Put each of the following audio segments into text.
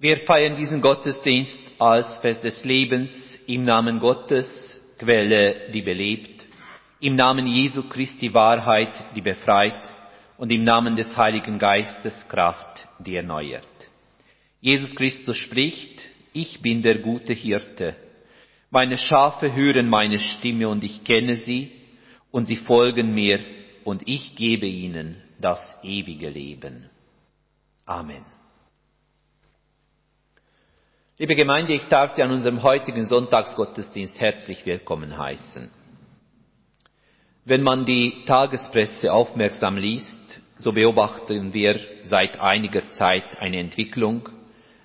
Wir feiern diesen Gottesdienst als Fest des Lebens im Namen Gottes, Quelle, die belebt, im Namen Jesu Christi Wahrheit, die befreit und im Namen des Heiligen Geistes Kraft, die erneuert. Jesus Christus spricht, ich bin der gute Hirte. Meine Schafe hören meine Stimme und ich kenne sie und sie folgen mir und ich gebe ihnen das ewige Leben. Amen. Liebe Gemeinde, ich darf Sie an unserem heutigen Sonntagsgottesdienst herzlich willkommen heißen. Wenn man die Tagespresse aufmerksam liest, so beobachten wir seit einiger Zeit eine Entwicklung,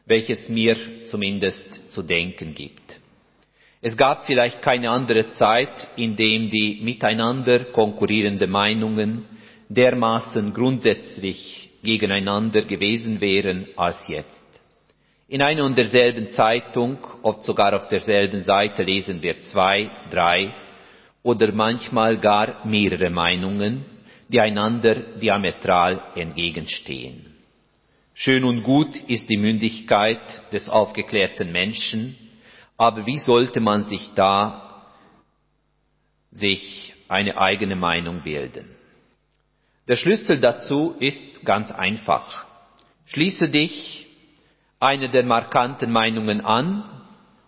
welches mir zumindest zu denken gibt. Es gab vielleicht keine andere Zeit, in dem die miteinander konkurrierenden Meinungen dermaßen grundsätzlich gegeneinander gewesen wären als jetzt. In einer und derselben Zeitung, oft sogar auf derselben Seite lesen wir zwei, drei oder manchmal gar mehrere Meinungen, die einander diametral entgegenstehen. Schön und gut ist die Mündigkeit des aufgeklärten Menschen, aber wie sollte man sich da sich eine eigene Meinung bilden? Der Schlüssel dazu ist ganz einfach. Schließe dich eine der markanten Meinungen an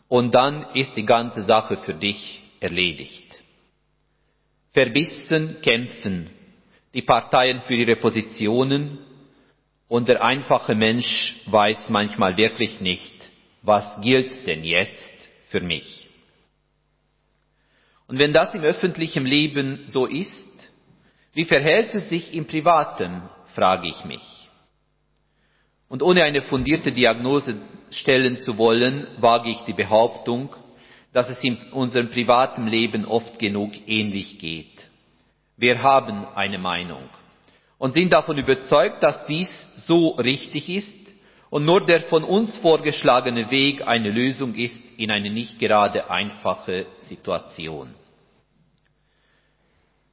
und dann ist die ganze Sache für dich erledigt. Verbissen kämpfen die Parteien für ihre Positionen und der einfache Mensch weiß manchmal wirklich nicht, was gilt denn jetzt für mich. Und wenn das im öffentlichen Leben so ist, wie verhält es sich im privaten, frage ich mich. Und ohne eine fundierte Diagnose stellen zu wollen, wage ich die Behauptung, dass es in unserem privaten Leben oft genug ähnlich geht. Wir haben eine Meinung und sind davon überzeugt, dass dies so richtig ist und nur der von uns vorgeschlagene Weg eine Lösung ist in eine nicht gerade einfache Situation.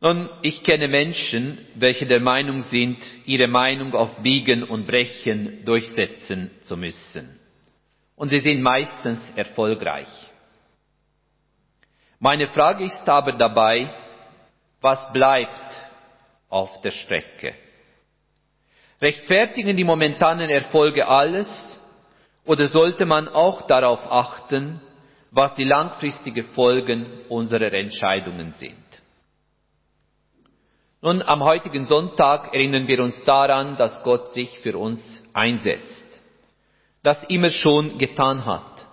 Nun, ich kenne Menschen, welche der Meinung sind, ihre Meinung auf Biegen und Brechen durchsetzen zu müssen. Und sie sind meistens erfolgreich. Meine Frage ist aber dabei, was bleibt auf der Strecke? Rechtfertigen die momentanen Erfolge alles oder sollte man auch darauf achten, was die langfristigen Folgen unserer Entscheidungen sind? Nun, am heutigen Sonntag erinnern wir uns daran, dass Gott sich für uns einsetzt, das immer schon getan hat,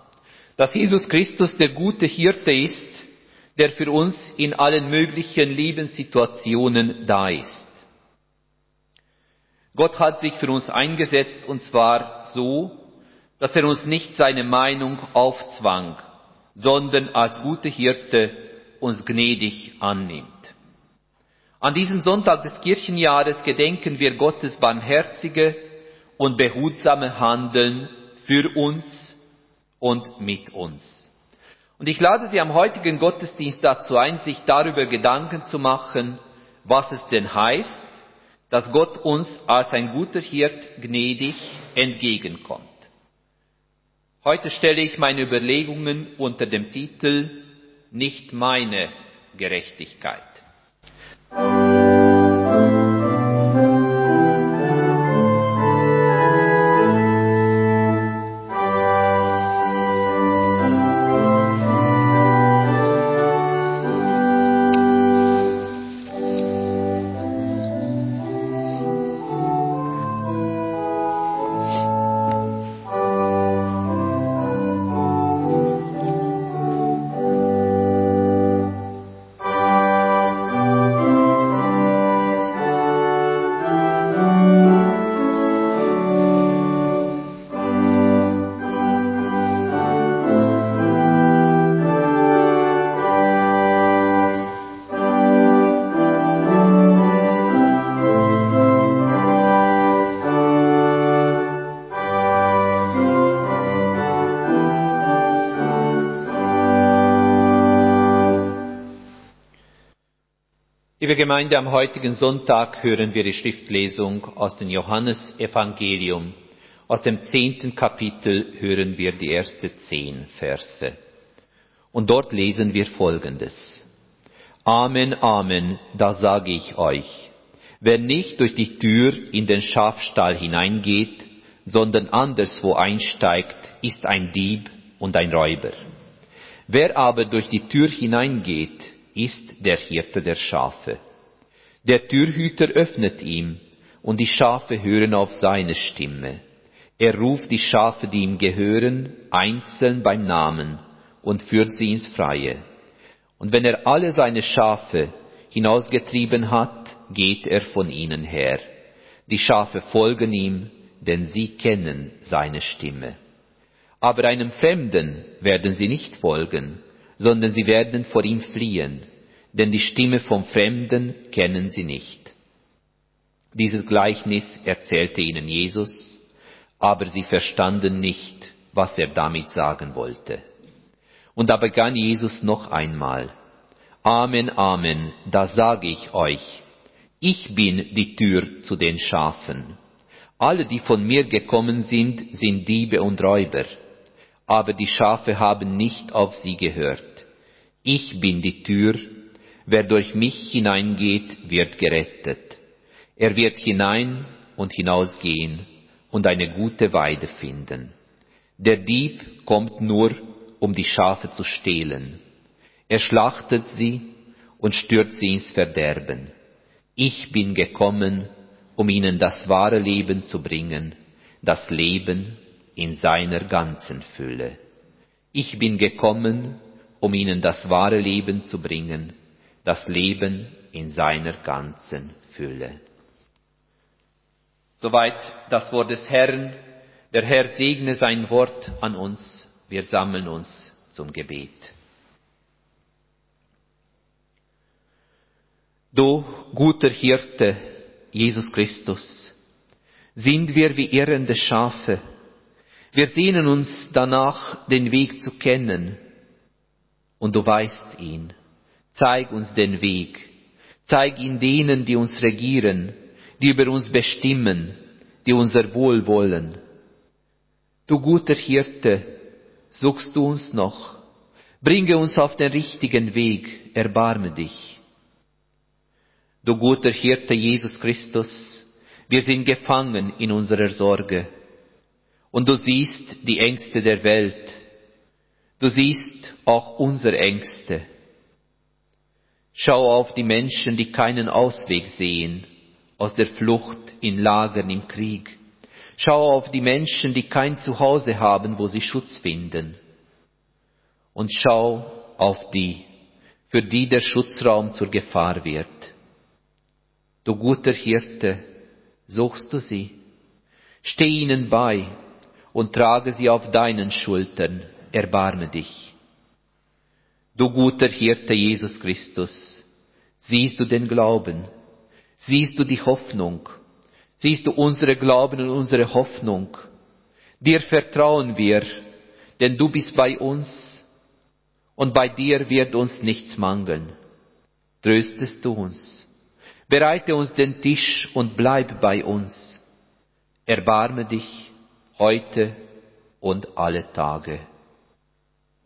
dass Jesus Christus der gute Hirte ist, der für uns in allen möglichen Lebenssituationen da ist. Gott hat sich für uns eingesetzt und zwar so, dass er uns nicht seine Meinung aufzwang, sondern als gute Hirte uns gnädig annimmt. An diesem Sonntag des Kirchenjahres gedenken wir Gottes barmherzige und behutsame Handeln für uns und mit uns. Und ich lade Sie am heutigen Gottesdienst dazu ein, sich darüber Gedanken zu machen, was es denn heißt, dass Gott uns als ein guter Hirt gnädig entgegenkommt. Heute stelle ich meine Überlegungen unter dem Titel Nicht meine Gerechtigkeit. Música Liebe Gemeinde, am heutigen Sonntag hören wir die Schriftlesung aus dem Johannesevangelium Aus dem zehnten Kapitel hören wir die ersten zehn Verse. Und dort lesen wir Folgendes. Amen, Amen, da sage ich euch. Wer nicht durch die Tür in den Schafstall hineingeht, sondern anderswo einsteigt, ist ein Dieb und ein Räuber. Wer aber durch die Tür hineingeht, ist der Hirte der Schafe. Der Türhüter öffnet ihm, und die Schafe hören auf seine Stimme. Er ruft die Schafe, die ihm gehören, einzeln beim Namen und führt sie ins Freie. Und wenn er alle seine Schafe hinausgetrieben hat, geht er von ihnen her. Die Schafe folgen ihm, denn sie kennen seine Stimme. Aber einem Fremden werden sie nicht folgen, sondern sie werden vor ihm fliehen, denn die Stimme vom Fremden kennen sie nicht. Dieses Gleichnis erzählte ihnen Jesus, aber sie verstanden nicht, was er damit sagen wollte. Und da begann Jesus noch einmal, Amen, Amen, da sage ich euch, ich bin die Tür zu den Schafen. Alle, die von mir gekommen sind, sind Diebe und Räuber, aber die Schafe haben nicht auf sie gehört. Ich bin die Tür, wer durch mich hineingeht, wird gerettet. Er wird hinein und hinausgehen und eine gute Weide finden. Der Dieb kommt nur, um die Schafe zu stehlen. Er schlachtet sie und stürzt sie ins Verderben. Ich bin gekommen, um ihnen das wahre Leben zu bringen, das Leben in seiner ganzen Fülle. Ich bin gekommen, um ihnen das wahre Leben zu bringen, das Leben in seiner ganzen Fülle. Soweit das Wort des Herrn. Der Herr segne sein Wort an uns. Wir sammeln uns zum Gebet. Du guter Hirte, Jesus Christus, sind wir wie irrende Schafe. Wir sehnen uns danach, den Weg zu kennen. Und du weißt ihn. Zeig uns den Weg. Zeig ihn denen, die uns regieren, die über uns bestimmen, die unser Wohl wollen. Du guter Hirte, suchst du uns noch. Bringe uns auf den richtigen Weg, erbarme dich. Du guter Hirte Jesus Christus, wir sind gefangen in unserer Sorge. Und du siehst die Ängste der Welt. Du siehst auch unsere Ängste. Schau auf die Menschen, die keinen Ausweg sehen aus der Flucht in Lagern im Krieg. Schau auf die Menschen, die kein Zuhause haben, wo sie Schutz finden. Und schau auf die, für die der Schutzraum zur Gefahr wird. Du guter Hirte, suchst du sie? Steh ihnen bei und trage sie auf deinen Schultern, erbarme dich. Du guter Hirte Jesus Christus, siehst du den Glauben, siehst du die Hoffnung, siehst du unsere Glauben und unsere Hoffnung. Dir vertrauen wir, denn du bist bei uns und bei dir wird uns nichts mangeln. Tröstest du uns Bereite uns den Tisch und bleib bei uns. Erbarme dich heute und alle Tage.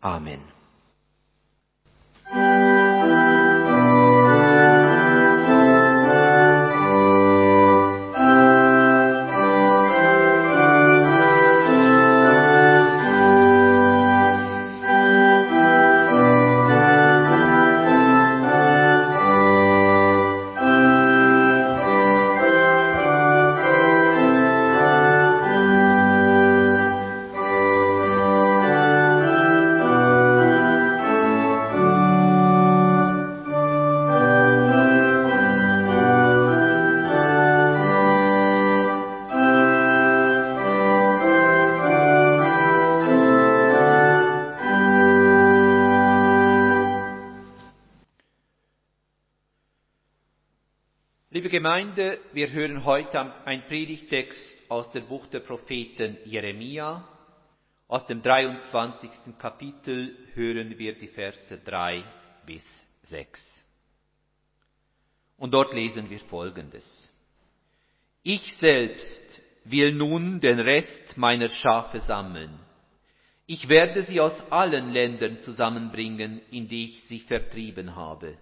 Amen. Gemeinde, wir hören heute ein Predigtext aus dem Buch der Propheten Jeremia. Aus dem 23. Kapitel hören wir die Verse 3 bis 6. Und dort lesen wir Folgendes. Ich selbst will nun den Rest meiner Schafe sammeln. Ich werde sie aus allen Ländern zusammenbringen, in die ich sie vertrieben habe.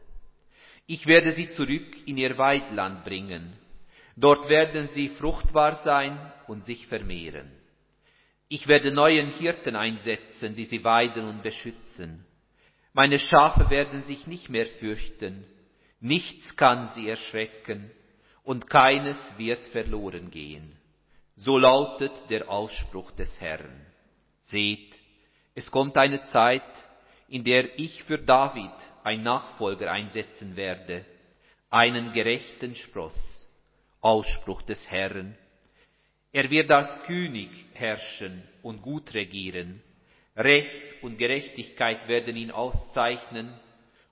Ich werde sie zurück in ihr Weidland bringen. Dort werden sie fruchtbar sein und sich vermehren. Ich werde neuen Hirten einsetzen, die sie weiden und beschützen. Meine Schafe werden sich nicht mehr fürchten. Nichts kann sie erschrecken und keines wird verloren gehen. So lautet der Ausspruch des Herrn. Seht, es kommt eine Zeit, in der ich für David ein Nachfolger einsetzen werde, einen gerechten Spross. Ausspruch des Herrn. Er wird als König herrschen und gut regieren. Recht und Gerechtigkeit werden ihn auszeichnen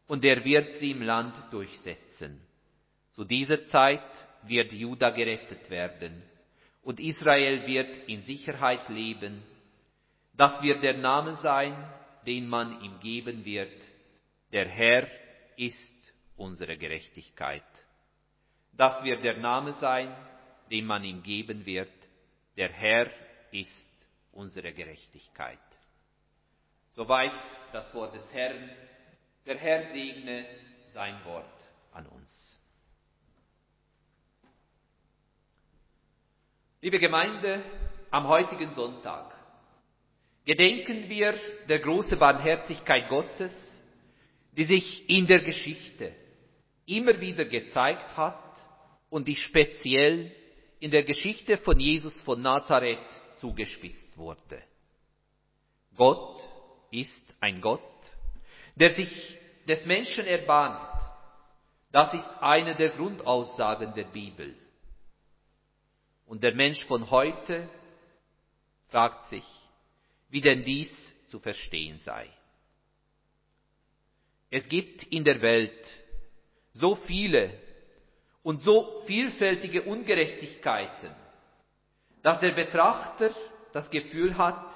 und er wird sie im Land durchsetzen. Zu dieser Zeit wird Juda gerettet werden und Israel wird in Sicherheit leben. Das wird der Name sein, den man ihm geben wird. Der Herr ist unsere Gerechtigkeit. Das wird der Name sein, den man ihm geben wird. Der Herr ist unsere Gerechtigkeit. Soweit das Wort des Herrn. Der Herr segne sein Wort an uns. Liebe Gemeinde, am heutigen Sonntag gedenken wir der großen Barmherzigkeit Gottes, die sich in der Geschichte immer wieder gezeigt hat und die speziell in der Geschichte von Jesus von Nazareth zugespitzt wurde. Gott ist ein Gott, der sich des Menschen erbarmt. Das ist eine der Grundaussagen der Bibel. Und der Mensch von heute fragt sich, wie denn dies zu verstehen sei. Es gibt in der Welt so viele und so vielfältige Ungerechtigkeiten, dass der Betrachter das Gefühl hat,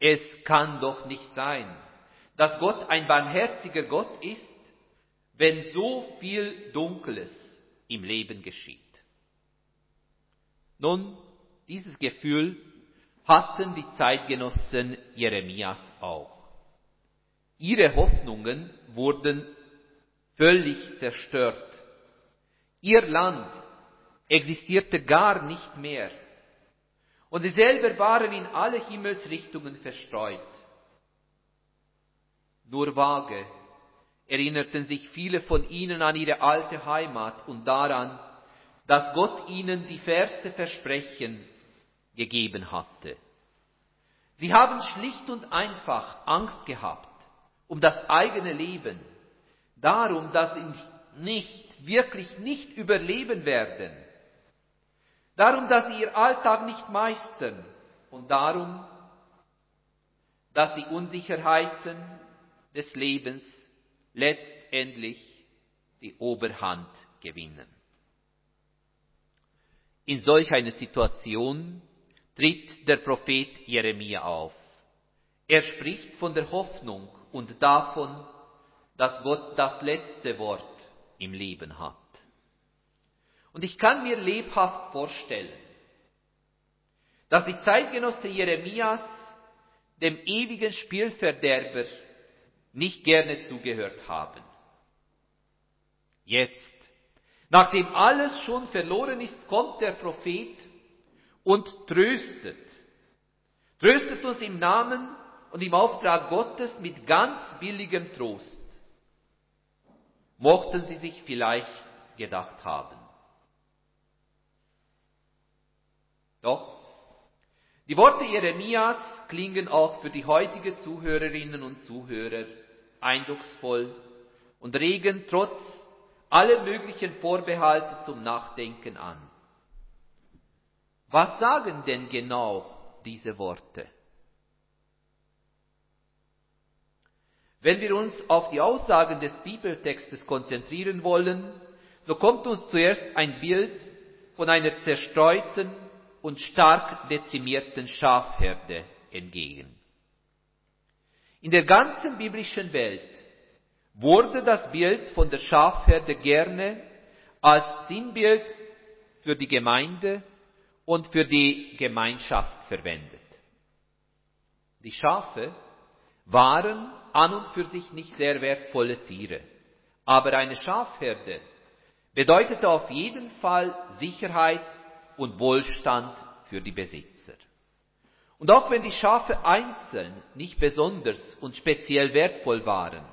es kann doch nicht sein, dass Gott ein barmherziger Gott ist, wenn so viel Dunkles im Leben geschieht. Nun, dieses Gefühl hatten die Zeitgenossen Jeremias auch. Ihre Hoffnungen wurden völlig zerstört. Ihr Land existierte gar nicht mehr. Und sie selber waren in alle Himmelsrichtungen verstreut. Nur vage erinnerten sich viele von ihnen an ihre alte Heimat und daran, dass Gott ihnen die Verse versprechen gegeben hatte. Sie haben schlicht und einfach Angst gehabt um das eigene Leben, darum, dass sie nicht, wirklich nicht überleben werden, darum, dass sie ihr Alltag nicht meistern und darum, dass die Unsicherheiten des Lebens letztendlich die Oberhand gewinnen. In solch einer Situation tritt der Prophet Jeremia auf. Er spricht von der Hoffnung und davon, dass Gott das letzte Wort im Leben hat. Und ich kann mir lebhaft vorstellen, dass die Zeitgenosse Jeremias dem ewigen Spielverderber nicht gerne zugehört haben. Jetzt, nachdem alles schon verloren ist, kommt der Prophet und tröstet. Tröstet uns im Namen und im Auftrag Gottes mit ganz billigem Trost. Mochten Sie sich vielleicht gedacht haben. Doch, die Worte Jeremias klingen auch für die heutige Zuhörerinnen und Zuhörer eindrucksvoll und regen trotz aller möglichen Vorbehalte zum Nachdenken an. Was sagen denn genau diese Worte? Wenn wir uns auf die Aussagen des Bibeltextes konzentrieren wollen, so kommt uns zuerst ein Bild von einer zerstreuten und stark dezimierten Schafherde entgegen. In der ganzen biblischen Welt wurde das Bild von der Schafherde gerne als Sinnbild für die Gemeinde und für die Gemeinschaft verwendet. Die Schafe waren an und für sich nicht sehr wertvolle Tiere, aber eine Schafherde bedeutete auf jeden Fall Sicherheit und Wohlstand für die Besitzer. Und auch wenn die Schafe einzeln nicht besonders und speziell wertvoll waren,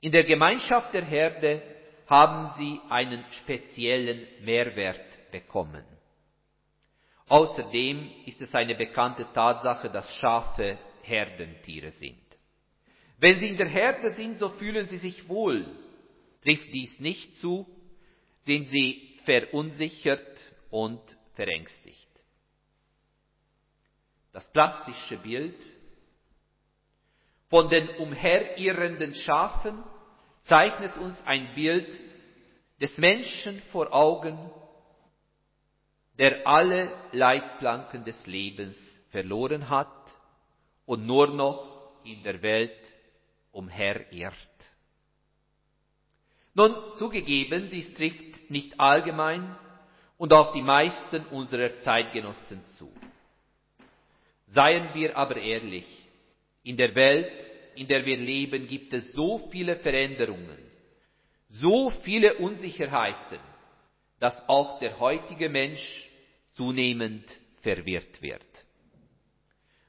in der Gemeinschaft der Herde haben sie einen speziellen Mehrwert bekommen. Außerdem ist es eine bekannte Tatsache, dass Schafe Herdentiere sind. Wenn sie in der Herde sind, so fühlen sie sich wohl. Trifft dies nicht zu, sind sie verunsichert und verängstigt. Das plastische Bild von den umherirrenden Schafen zeichnet uns ein Bild des Menschen vor Augen, der alle Leitplanken des Lebens verloren hat und nur noch in der Welt umherirrt. Nun zugegeben, dies trifft nicht allgemein und auf die meisten unserer Zeitgenossen zu. Seien wir aber ehrlich, in der Welt, in der wir leben, gibt es so viele Veränderungen, so viele Unsicherheiten, dass auch der heutige Mensch zunehmend verwirrt wird.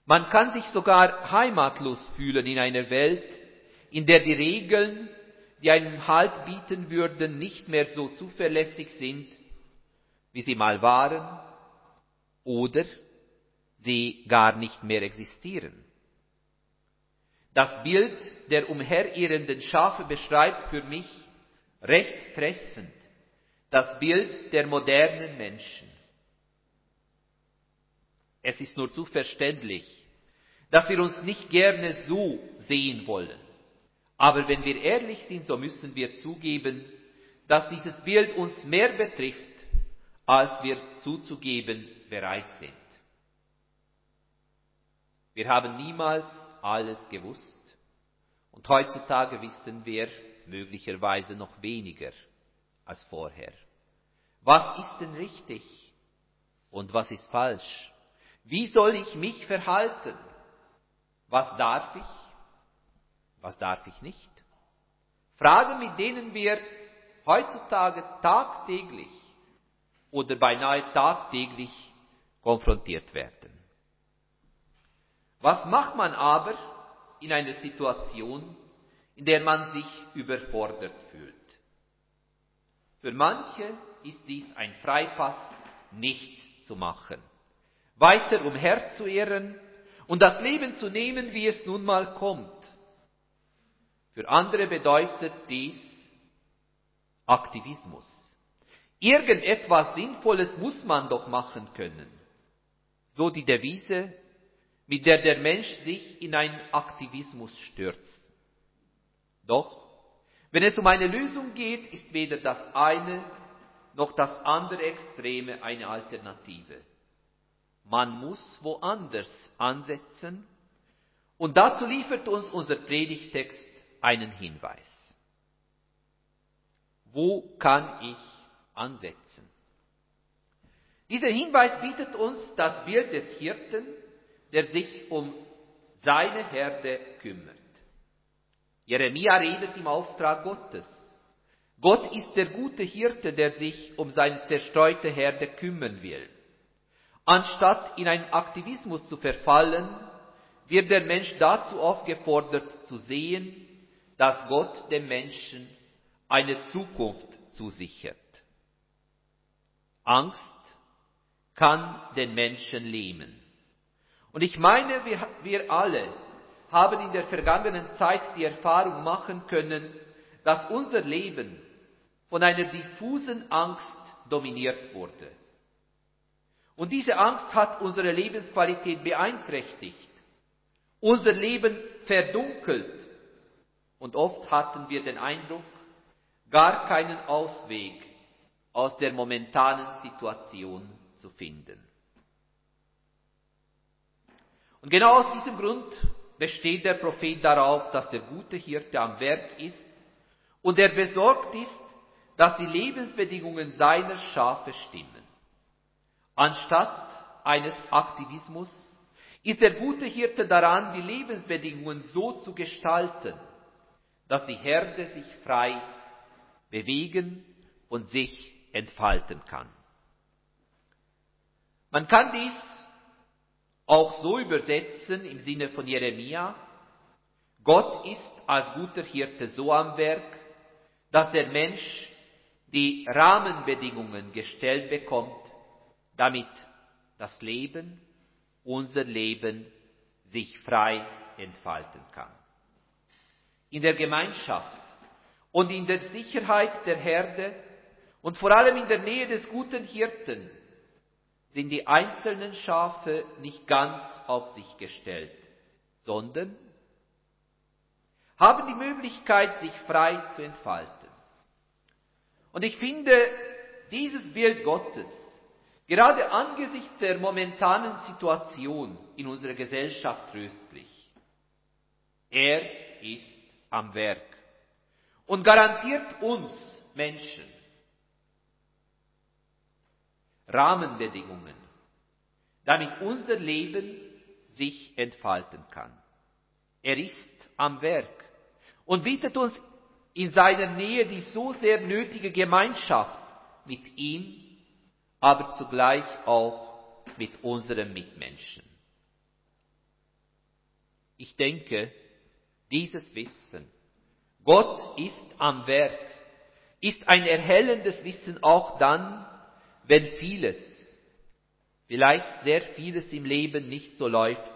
Man kann sich sogar heimatlos fühlen in einer Welt, in der die Regeln, die einen Halt bieten würden, nicht mehr so zuverlässig sind, wie sie mal waren, oder sie gar nicht mehr existieren. Das Bild der umherirrenden Schafe beschreibt für mich recht treffend das Bild der modernen Menschen. Es ist nur zu verständlich, dass wir uns nicht gerne so sehen wollen. Aber wenn wir ehrlich sind, so müssen wir zugeben, dass dieses Bild uns mehr betrifft, als wir zuzugeben bereit sind. Wir haben niemals alles gewusst und heutzutage wissen wir möglicherweise noch weniger als vorher. Was ist denn richtig und was ist falsch? Wie soll ich mich verhalten? Was darf ich? Was darf ich nicht? Fragen, mit denen wir heutzutage tagtäglich oder beinahe tagtäglich konfrontiert werden. Was macht man aber in einer Situation, in der man sich überfordert fühlt? Für manche ist dies ein Freipass, nichts zu machen, weiter umherzuirren und das Leben zu nehmen, wie es nun mal kommt. Für andere bedeutet dies Aktivismus. Irgendetwas Sinnvolles muss man doch machen können. So die Devise mit der der Mensch sich in einen Aktivismus stürzt. Doch, wenn es um eine Lösung geht, ist weder das eine noch das andere Extreme eine Alternative. Man muss woanders ansetzen und dazu liefert uns unser Predigtext einen Hinweis. Wo kann ich ansetzen? Dieser Hinweis bietet uns das Bild des Hirten, der sich um seine Herde kümmert. Jeremia redet im Auftrag Gottes. Gott ist der gute Hirte, der sich um seine zerstreute Herde kümmern will. Anstatt in einen Aktivismus zu verfallen, wird der Mensch dazu aufgefordert zu sehen, dass Gott dem Menschen eine Zukunft zusichert. Angst kann den Menschen lähmen. Und ich meine, wir, wir alle haben in der vergangenen Zeit die Erfahrung machen können, dass unser Leben von einer diffusen Angst dominiert wurde. Und diese Angst hat unsere Lebensqualität beeinträchtigt, unser Leben verdunkelt und oft hatten wir den Eindruck, gar keinen Ausweg aus der momentanen Situation zu finden. Und genau aus diesem Grund besteht der Prophet darauf, dass der gute Hirte am Werk ist und er besorgt ist, dass die Lebensbedingungen seiner Schafe stimmen. Anstatt eines Aktivismus ist der gute Hirte daran, die Lebensbedingungen so zu gestalten, dass die Herde sich frei bewegen und sich entfalten kann. Man kann dies auch so übersetzen im Sinne von Jeremia, Gott ist als guter Hirte so am Werk, dass der Mensch die Rahmenbedingungen gestellt bekommt, damit das Leben, unser Leben sich frei entfalten kann. In der Gemeinschaft und in der Sicherheit der Herde und vor allem in der Nähe des guten Hirten sind die einzelnen Schafe nicht ganz auf sich gestellt, sondern haben die Möglichkeit, sich frei zu entfalten. Und ich finde dieses Bild Gottes, gerade angesichts der momentanen Situation in unserer Gesellschaft tröstlich. Er ist am Werk und garantiert uns Menschen Rahmenbedingungen, damit unser Leben sich entfalten kann. Er ist am Werk und bietet uns in seiner Nähe die so sehr nötige Gemeinschaft mit ihm, aber zugleich auch mit unseren Mitmenschen. Ich denke, dieses Wissen, Gott ist am Werk, ist ein erhellendes Wissen auch dann, wenn vieles, vielleicht sehr vieles im Leben nicht so läuft,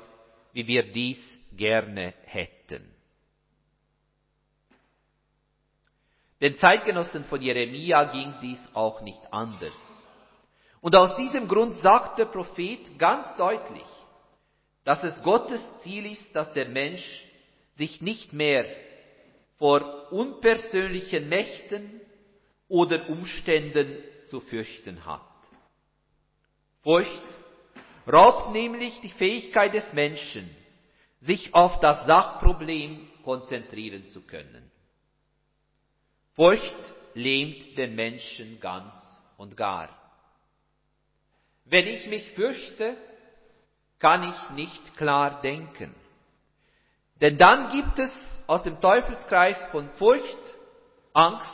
wie wir dies gerne hätten. Den Zeitgenossen von Jeremia ging dies auch nicht anders. Und aus diesem Grund sagt der Prophet ganz deutlich, dass es Gottes Ziel ist, dass der Mensch sich nicht mehr vor unpersönlichen Mächten oder Umständen zu fürchten hat. Furcht raubt nämlich die Fähigkeit des Menschen, sich auf das Sachproblem konzentrieren zu können. Furcht lähmt den Menschen ganz und gar. Wenn ich mich fürchte, kann ich nicht klar denken. Denn dann gibt es aus dem Teufelskreis von Furcht, Angst,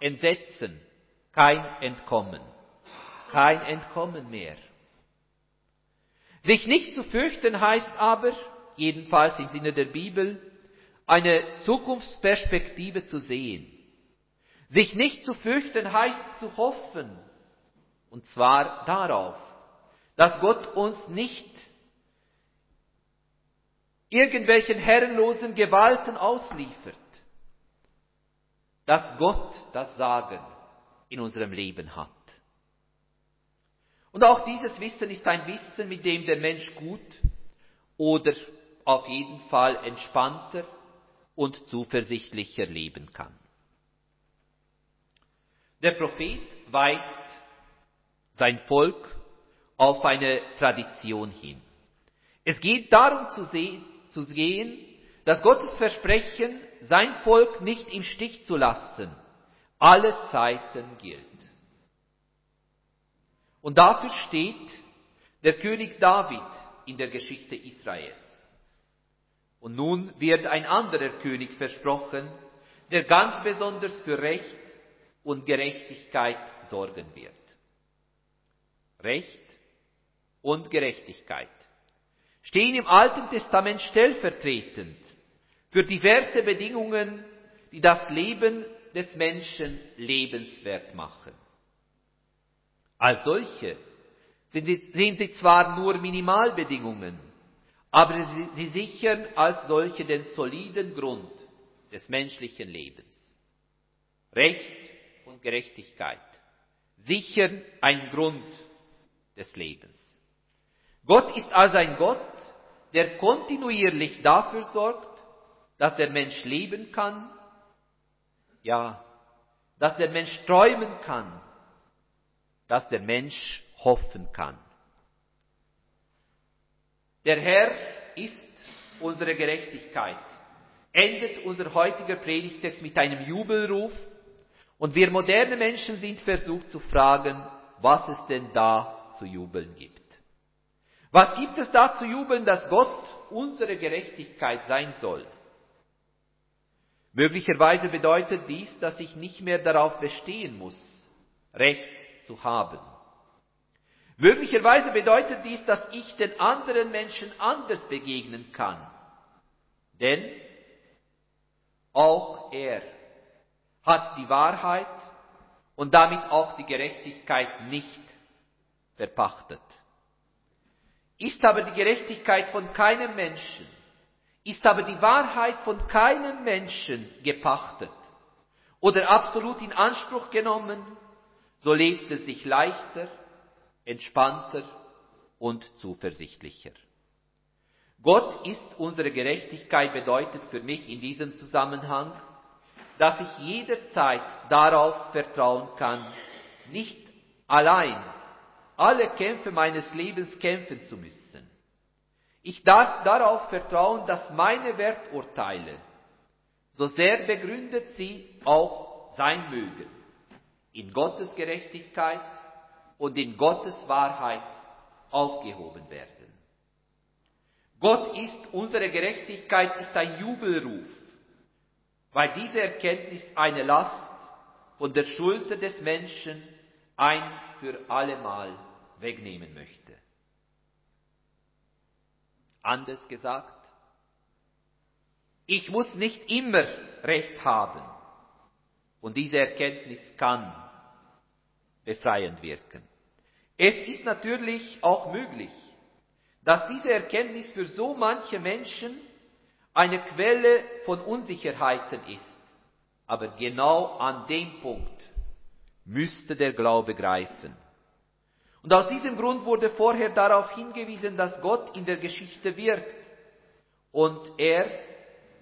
Entsetzen kein Entkommen. Kein Entkommen mehr. Sich nicht zu fürchten heißt aber, jedenfalls im Sinne der Bibel, eine Zukunftsperspektive zu sehen. Sich nicht zu fürchten heißt zu hoffen, und zwar darauf, dass Gott uns nicht irgendwelchen herrenlosen Gewalten ausliefert, dass Gott das Sagen in unserem Leben hat. Und auch dieses Wissen ist ein Wissen, mit dem der Mensch gut oder auf jeden Fall entspannter und zuversichtlicher leben kann. Der Prophet weist sein Volk auf eine Tradition hin. Es geht darum zu, sehen, zu gehen, dass Gottes Versprechen, sein Volk nicht im Stich zu lassen, alle Zeiten gilt. Und dafür steht der König David in der Geschichte Israels. Und nun wird ein anderer König versprochen, der ganz besonders für Recht und Gerechtigkeit sorgen wird. Recht und Gerechtigkeit stehen im Alten Testament stellvertretend für diverse Bedingungen, die das Leben des Menschen lebenswert machen. Als solche sind sie, sind sie zwar nur Minimalbedingungen, aber sie, sie sichern als solche den soliden Grund des menschlichen Lebens. Recht und Gerechtigkeit sichern einen Grund des Lebens. Gott ist also ein Gott, der kontinuierlich dafür sorgt, dass der Mensch leben kann ja, dass der Mensch träumen kann, dass der Mensch hoffen kann. Der Herr ist unsere Gerechtigkeit. Endet unser heutiger Predigtext mit einem Jubelruf und wir moderne Menschen sind versucht zu fragen, was es denn da zu jubeln gibt. Was gibt es da zu jubeln, dass Gott unsere Gerechtigkeit sein soll? Möglicherweise bedeutet dies, dass ich nicht mehr darauf bestehen muss, Recht zu haben. Möglicherweise bedeutet dies, dass ich den anderen Menschen anders begegnen kann. Denn auch er hat die Wahrheit und damit auch die Gerechtigkeit nicht verpachtet. Ist aber die Gerechtigkeit von keinem Menschen, ist aber die Wahrheit von keinem Menschen gepachtet oder absolut in Anspruch genommen, so lebt es sich leichter, entspannter und zuversichtlicher. Gott ist unsere Gerechtigkeit bedeutet für mich in diesem Zusammenhang, dass ich jederzeit darauf vertrauen kann, nicht allein alle Kämpfe meines Lebens kämpfen zu müssen. Ich darf darauf vertrauen, dass meine Werturteile, so sehr begründet sie auch sein mögen, in Gottes Gerechtigkeit und in Gottes Wahrheit aufgehoben werden. Gott ist unsere Gerechtigkeit, ist ein Jubelruf, weil diese Erkenntnis eine Last von der Schulter des Menschen ein für allemal wegnehmen möchte. Anders gesagt, ich muss nicht immer Recht haben. Und diese Erkenntnis kann befreiend wirken. Es ist natürlich auch möglich, dass diese Erkenntnis für so manche Menschen eine Quelle von Unsicherheiten ist. Aber genau an dem Punkt müsste der Glaube greifen. Und aus diesem Grund wurde vorher darauf hingewiesen, dass Gott in der Geschichte wirkt und er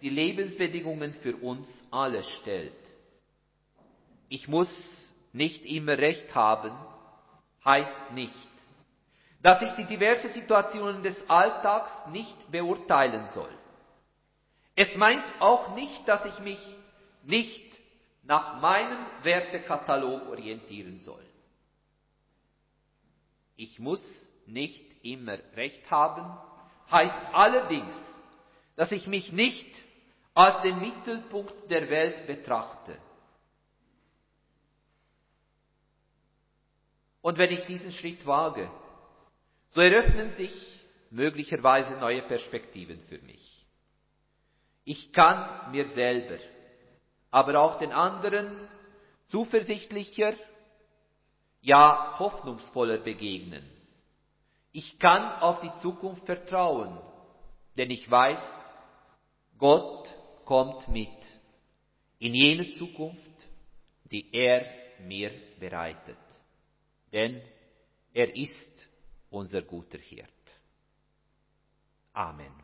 die Lebensbedingungen für uns alle stellt. Ich muss nicht immer recht haben, heißt nicht, dass ich die diversen Situationen des Alltags nicht beurteilen soll. Es meint auch nicht, dass ich mich nicht nach meinem Wertekatalog orientieren soll. Ich muss nicht immer recht haben, heißt allerdings, dass ich mich nicht als den Mittelpunkt der Welt betrachte. Und wenn ich diesen Schritt wage, so eröffnen sich möglicherweise neue Perspektiven für mich. Ich kann mir selber, aber auch den anderen zuversichtlicher, ja hoffnungsvoller begegnen. Ich kann auf die Zukunft vertrauen, denn ich weiß, Gott kommt mit in jene Zukunft, die er mir bereitet. Denn er ist unser guter Hirt. Amen.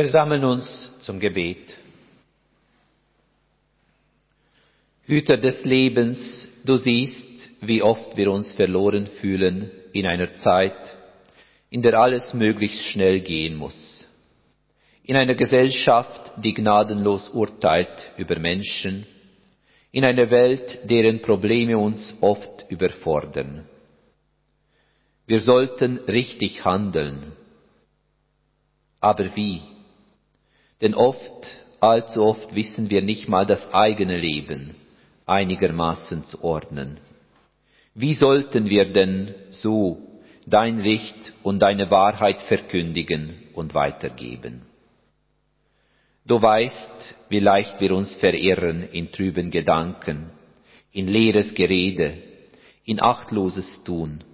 Wir sammeln uns zum Gebet. Hüter des Lebens, du siehst, wie oft wir uns verloren fühlen in einer Zeit, in der alles möglichst schnell gehen muss. In einer Gesellschaft, die gnadenlos urteilt über Menschen, in einer Welt, deren Probleme uns oft überfordern. Wir sollten richtig handeln. Aber wie? Denn oft, allzu oft wissen wir nicht mal das eigene Leben einigermaßen zu ordnen. Wie sollten wir denn so dein Licht und deine Wahrheit verkündigen und weitergeben? Du weißt, wie leicht wir uns verirren in trüben Gedanken, in leeres Gerede, in achtloses Tun.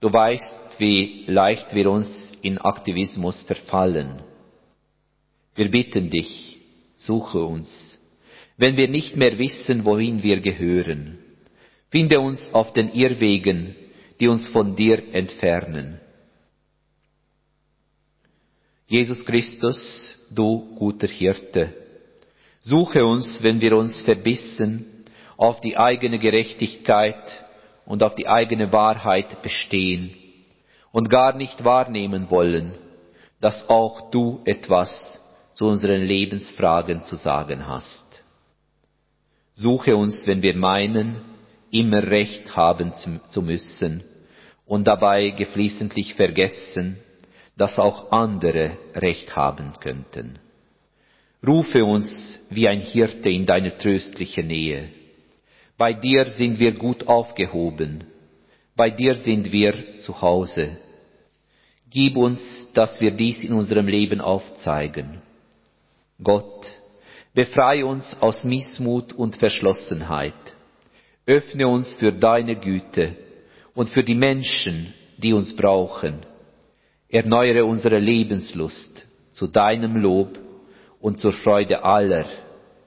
Du weißt, wie leicht wir uns in Aktivismus verfallen wir bitten dich, suche uns, wenn wir nicht mehr wissen, wohin wir gehören. Finde uns auf den Irrwegen, die uns von dir entfernen. Jesus Christus, du guter Hirte, suche uns, wenn wir uns verbissen, auf die eigene Gerechtigkeit und auf die eigene Wahrheit bestehen und gar nicht wahrnehmen wollen, dass auch du etwas zu unseren Lebensfragen zu sagen hast. Suche uns, wenn wir meinen, immer Recht haben zu müssen und dabei geflissentlich vergessen, dass auch andere Recht haben könnten. Rufe uns wie ein Hirte in deine tröstliche Nähe. Bei dir sind wir gut aufgehoben, bei dir sind wir zu Hause. Gib uns, dass wir dies in unserem Leben aufzeigen Gott, befreie uns aus Missmut und Verschlossenheit. Öffne uns für deine Güte und für die Menschen, die uns brauchen. Erneuere unsere Lebenslust zu deinem Lob und zur Freude aller,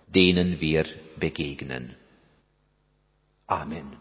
denen wir begegnen. Amen.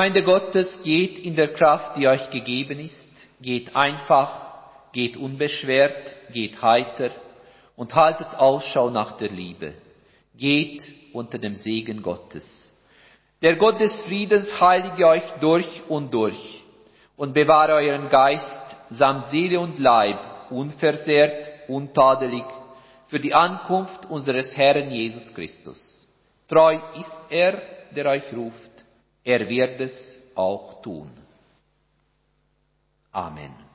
Gemeinde Gottes, geht in der Kraft, die euch gegeben ist, geht einfach, geht unbeschwert, geht heiter und haltet Ausschau nach der Liebe. Geht unter dem Segen Gottes. Der Gott des Friedens heilige euch durch und durch und bewahre euren Geist samt Seele und Leib unversehrt, untadelig für die Ankunft unseres Herrn Jesus Christus. Treu ist er, der euch ruft er wird es auch tun. Amen.